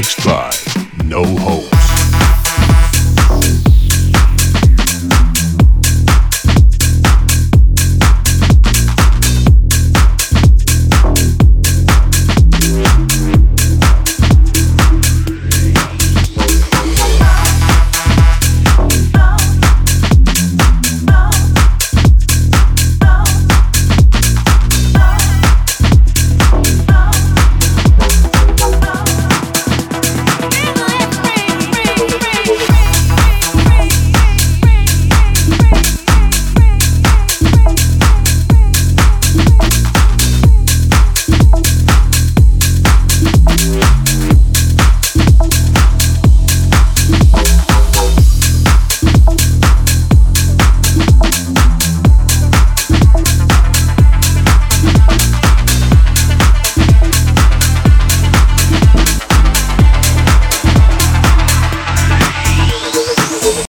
Mixed by No Hope.